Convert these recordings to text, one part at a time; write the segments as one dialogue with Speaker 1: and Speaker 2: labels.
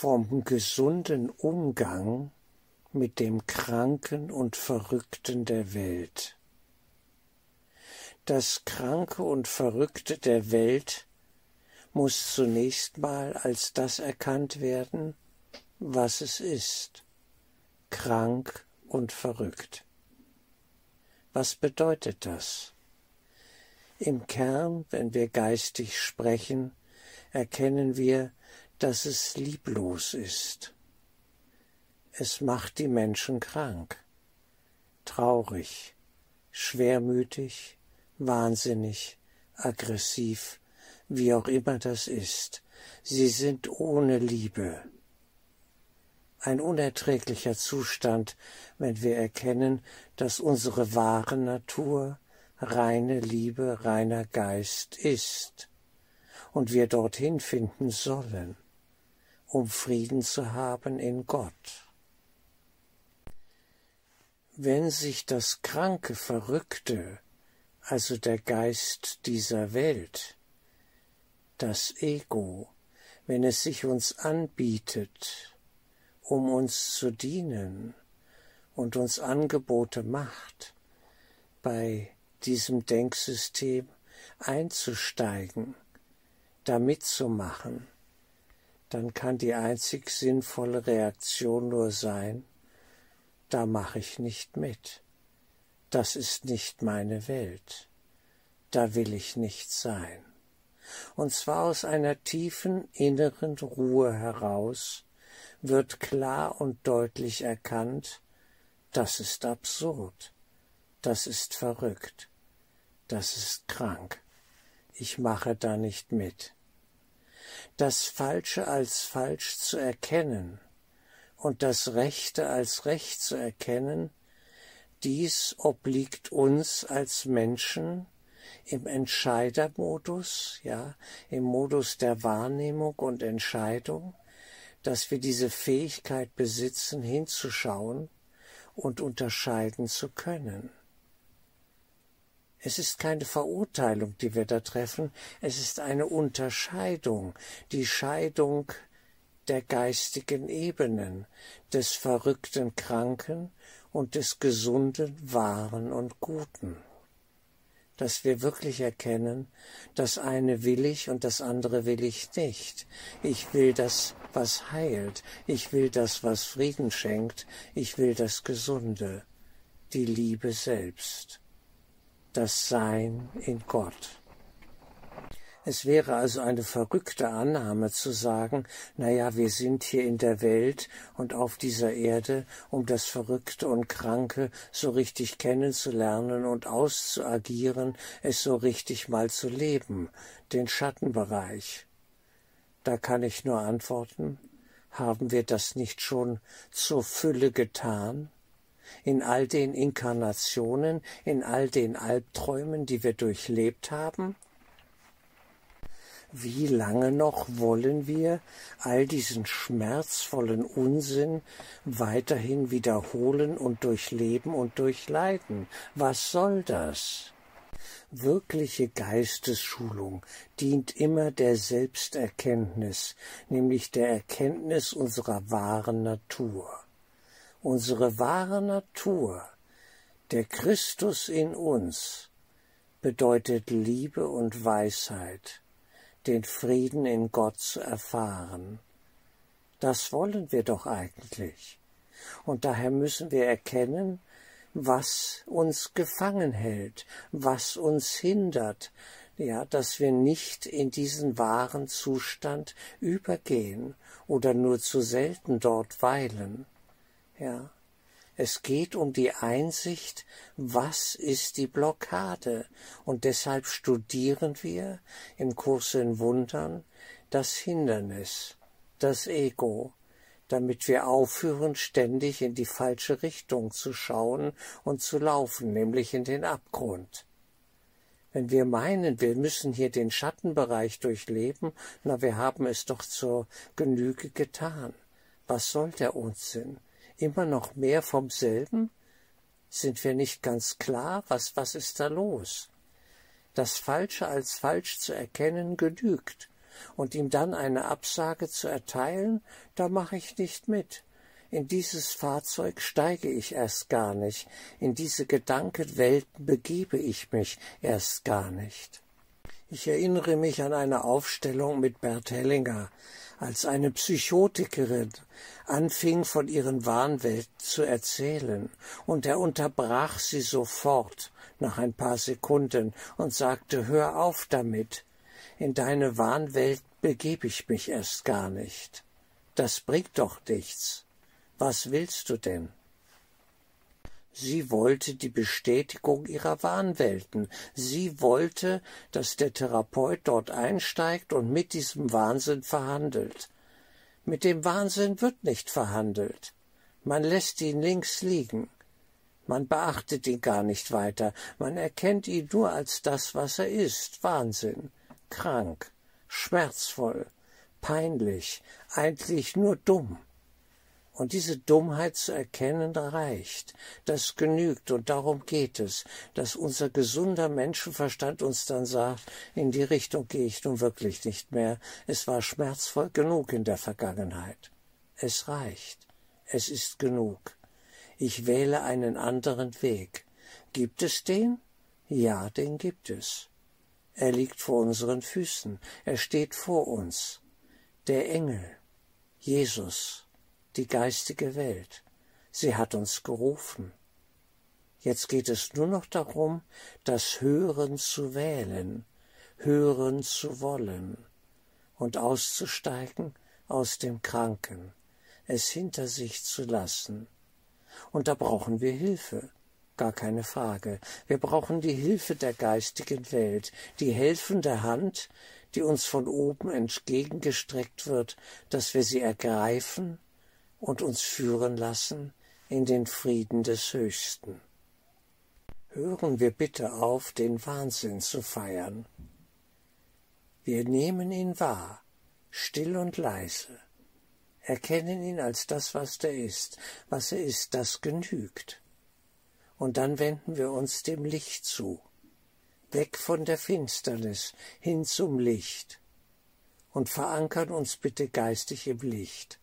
Speaker 1: vom gesunden Umgang mit dem Kranken und Verrückten der Welt. Das Kranke und Verrückte der Welt muss zunächst mal als das erkannt werden, was es ist, krank und verrückt. Was bedeutet das? Im Kern, wenn wir geistig sprechen, erkennen wir, dass es lieblos ist. Es macht die Menschen krank, traurig, schwermütig, wahnsinnig, aggressiv, wie auch immer das ist. Sie sind ohne Liebe. Ein unerträglicher Zustand, wenn wir erkennen, dass unsere wahre Natur reine Liebe, reiner Geist ist und wir dorthin finden sollen, um Frieden zu haben in Gott. Wenn sich das kranke Verrückte, also der Geist dieser Welt, das Ego, wenn es sich uns anbietet, um uns zu dienen und uns Angebote macht, bei diesem Denksystem einzusteigen, da mitzumachen, dann kann die einzig sinnvolle Reaktion nur sein, da mache ich nicht mit. Das ist nicht meine Welt. Da will ich nicht sein. Und zwar aus einer tiefen inneren Ruhe heraus wird klar und deutlich erkannt, das ist absurd, das ist verrückt, das ist krank, ich mache da nicht mit. Das Falsche als falsch zu erkennen und das Rechte als Recht zu erkennen, dies obliegt uns als Menschen im Entscheidermodus, ja, im Modus der Wahrnehmung und Entscheidung, dass wir diese Fähigkeit besitzen, hinzuschauen und unterscheiden zu können. Es ist keine Verurteilung, die wir da treffen, es ist eine Unterscheidung, die Scheidung der geistigen Ebenen, des verrückten Kranken und des gesunden Wahren und Guten. Dass wir wirklich erkennen, das eine will ich und das andere will ich nicht. Ich will das, was heilt, ich will das, was Frieden schenkt, ich will das Gesunde, die Liebe selbst, das Sein in Gott. Es wäre also eine verrückte Annahme zu sagen, na ja, wir sind hier in der Welt und auf dieser Erde, um das Verrückte und Kranke so richtig kennenzulernen und auszuagieren, es so richtig mal zu leben, den Schattenbereich. Da kann ich nur antworten, haben wir das nicht schon zur Fülle getan? In all den Inkarnationen, in all den Albträumen, die wir durchlebt haben? wie lange noch wollen wir all diesen schmerzvollen Unsinn weiterhin wiederholen und durchleben und durchleiden? Was soll das? Wirkliche Geistesschulung dient immer der Selbsterkenntnis, nämlich der Erkenntnis unserer wahren Natur. Unsere wahre Natur, der Christus in uns, bedeutet Liebe und Weisheit, den Frieden in Gott zu erfahren. Das wollen wir doch eigentlich. Und daher müssen wir erkennen, was uns gefangen hält, was uns hindert, ja, dass wir nicht in diesen wahren Zustand übergehen oder nur zu selten dort weilen. Ja, es geht um die Einsicht, was ist die Blockade. Und deshalb studieren wir im Kurs in Wundern das Hindernis, das Ego, damit wir aufhören, ständig in die falsche Richtung zu schauen und zu laufen, nämlich in den Abgrund. Wenn wir meinen, wir müssen hier den Schattenbereich durchleben, na, wir haben es doch zur Genüge getan. Was soll der Unsinn? Immer noch mehr vom selben? Sind wir nicht ganz klar, was, was ist da los? Das Falsche als falsch zu erkennen genügt. und ihm dann eine Absage zu erteilen, da mache ich nicht mit. In dieses Fahrzeug steige ich erst gar nicht, in diese Gedankenwelten begebe ich mich erst gar nicht. Ich erinnere mich an eine Aufstellung mit Bert Hellinger, als eine Psychotikerin anfing von ihren Wahnwelten zu erzählen, und er unterbrach sie sofort nach ein paar Sekunden und sagte Hör auf damit, in deine Wahnwelt begeb ich mich erst gar nicht. Das bringt doch nichts. Was willst du denn? Sie wollte die Bestätigung ihrer Wahnwelten. Sie wollte, dass der Therapeut dort einsteigt und mit diesem Wahnsinn verhandelt. Mit dem Wahnsinn wird nicht verhandelt. Man lässt ihn links liegen. Man beachtet ihn gar nicht weiter. Man erkennt ihn nur als das, was er ist. Wahnsinn. Krank. Schmerzvoll. Peinlich. Eigentlich nur dumm. Und diese Dummheit zu erkennen reicht. Das genügt und darum geht es, dass unser gesunder Menschenverstand uns dann sagt, in die Richtung gehe ich nun wirklich nicht mehr. Es war schmerzvoll genug in der Vergangenheit. Es reicht. Es ist genug. Ich wähle einen anderen Weg. Gibt es den? Ja, den gibt es. Er liegt vor unseren Füßen. Er steht vor uns. Der Engel. Jesus die geistige Welt. Sie hat uns gerufen. Jetzt geht es nur noch darum, das Hören zu wählen, hören zu wollen und auszusteigen aus dem Kranken, es hinter sich zu lassen. Und da brauchen wir Hilfe, gar keine Frage. Wir brauchen die Hilfe der geistigen Welt, die helfende Hand, die uns von oben entgegengestreckt wird, dass wir sie ergreifen und uns führen lassen in den Frieden des Höchsten. Hören wir bitte auf, den Wahnsinn zu feiern. Wir nehmen ihn wahr, still und leise, erkennen ihn als das, was er ist. Was er ist, das genügt. Und dann wenden wir uns dem Licht zu, weg von der Finsternis hin zum Licht, und verankern uns bitte geistig im Licht.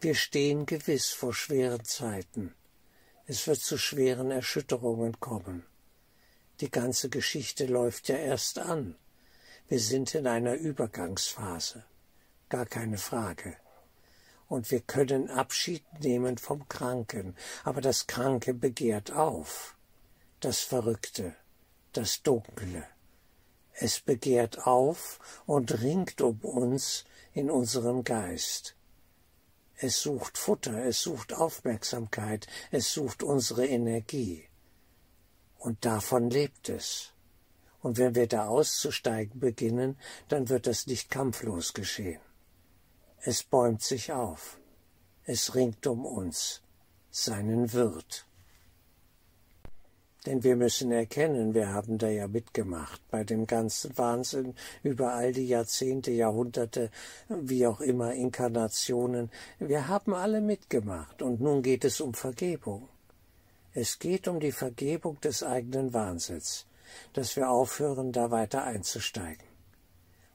Speaker 1: Wir stehen gewiss vor schweren Zeiten. Es wird zu schweren Erschütterungen kommen. Die ganze Geschichte läuft ja erst an. Wir sind in einer Übergangsphase. Gar keine Frage. Und wir können Abschied nehmen vom Kranken, aber das Kranke begehrt auf. Das Verrückte, das Dunkle. Es begehrt auf und ringt um uns in unserem Geist. Es sucht Futter, es sucht Aufmerksamkeit, es sucht unsere Energie. Und davon lebt es. Und wenn wir da auszusteigen beginnen, dann wird das nicht kampflos geschehen. Es bäumt sich auf. Es ringt um uns, seinen Wirt. Denn wir müssen erkennen, wir haben da ja mitgemacht bei dem ganzen Wahnsinn über all die Jahrzehnte, Jahrhunderte, wie auch immer, Inkarnationen. Wir haben alle mitgemacht und nun geht es um Vergebung. Es geht um die Vergebung des eigenen Wahnsinns, dass wir aufhören, da weiter einzusteigen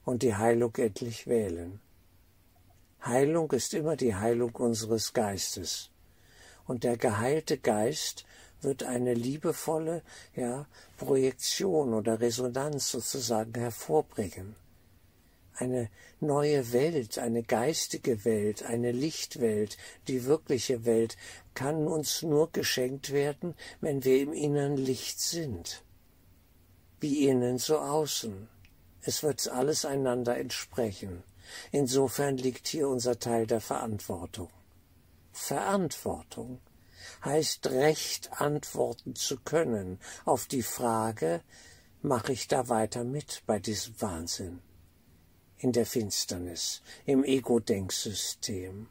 Speaker 1: und die Heilung endlich wählen. Heilung ist immer die Heilung unseres Geistes. Und der geheilte Geist wird eine liebevolle ja, Projektion oder Resonanz sozusagen hervorbringen. Eine neue Welt, eine geistige Welt, eine Lichtwelt, die wirkliche Welt kann uns nur geschenkt werden, wenn wir im inneren Licht sind. Wie innen so außen. Es wird alles einander entsprechen. Insofern liegt hier unser Teil der Verantwortung. Verantwortung heißt Recht antworten zu können auf die Frage, mache ich da weiter mit bei diesem Wahnsinn? In der Finsternis, im Ego-Denksystem.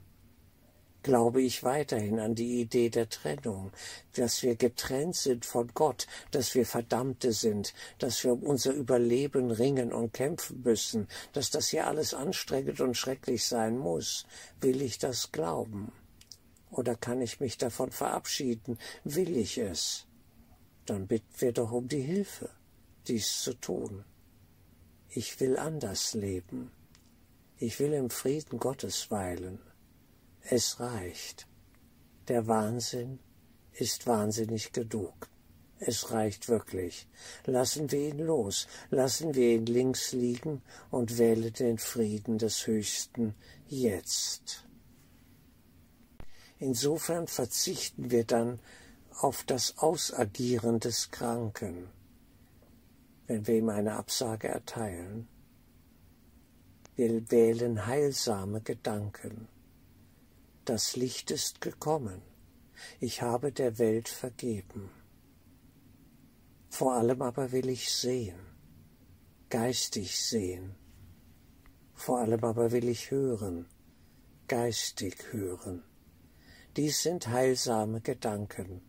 Speaker 1: Glaube ich weiterhin an die Idee der Trennung, dass wir getrennt sind von Gott, dass wir Verdammte sind, dass wir um unser Überleben ringen und kämpfen müssen, dass das hier alles anstrengend und schrecklich sein muss? Will ich das glauben? Oder kann ich mich davon verabschieden? Will ich es? Dann bitten wir doch um die Hilfe, dies zu tun. Ich will anders leben. Ich will im Frieden Gottes weilen. Es reicht. Der Wahnsinn ist wahnsinnig genug. Es reicht wirklich. Lassen wir ihn los, lassen wir ihn links liegen und wähle den Frieden des Höchsten jetzt. Insofern verzichten wir dann auf das Ausagieren des Kranken, wenn wir ihm eine Absage erteilen. Wir wählen heilsame Gedanken. Das Licht ist gekommen. Ich habe der Welt vergeben. Vor allem aber will ich sehen, geistig sehen. Vor allem aber will ich hören, geistig hören. Dies sind heilsame Gedanken.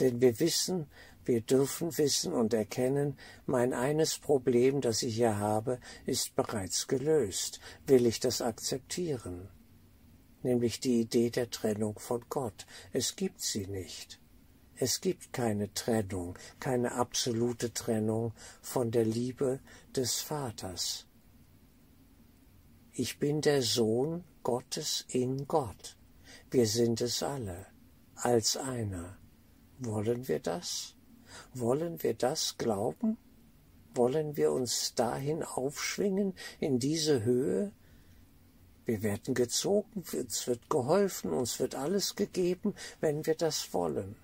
Speaker 1: Denn wir wissen, wir dürfen wissen und erkennen, mein eines Problem, das ich hier habe, ist bereits gelöst. Will ich das akzeptieren? Nämlich die Idee der Trennung von Gott. Es gibt sie nicht. Es gibt keine Trennung, keine absolute Trennung von der Liebe des Vaters. Ich bin der Sohn Gottes in Gott. Wir sind es alle, als einer. Wollen wir das? Wollen wir das glauben? Wollen wir uns dahin aufschwingen, in diese Höhe? Wir werden gezogen, uns wird geholfen, uns wird alles gegeben, wenn wir das wollen.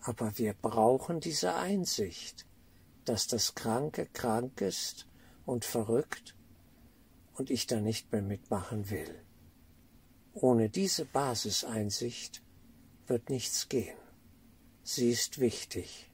Speaker 1: Aber wir brauchen diese Einsicht, dass das Kranke krank ist und verrückt und ich da nicht mehr mitmachen will. Ohne diese Basiseinsicht wird nichts gehen. Sie ist wichtig.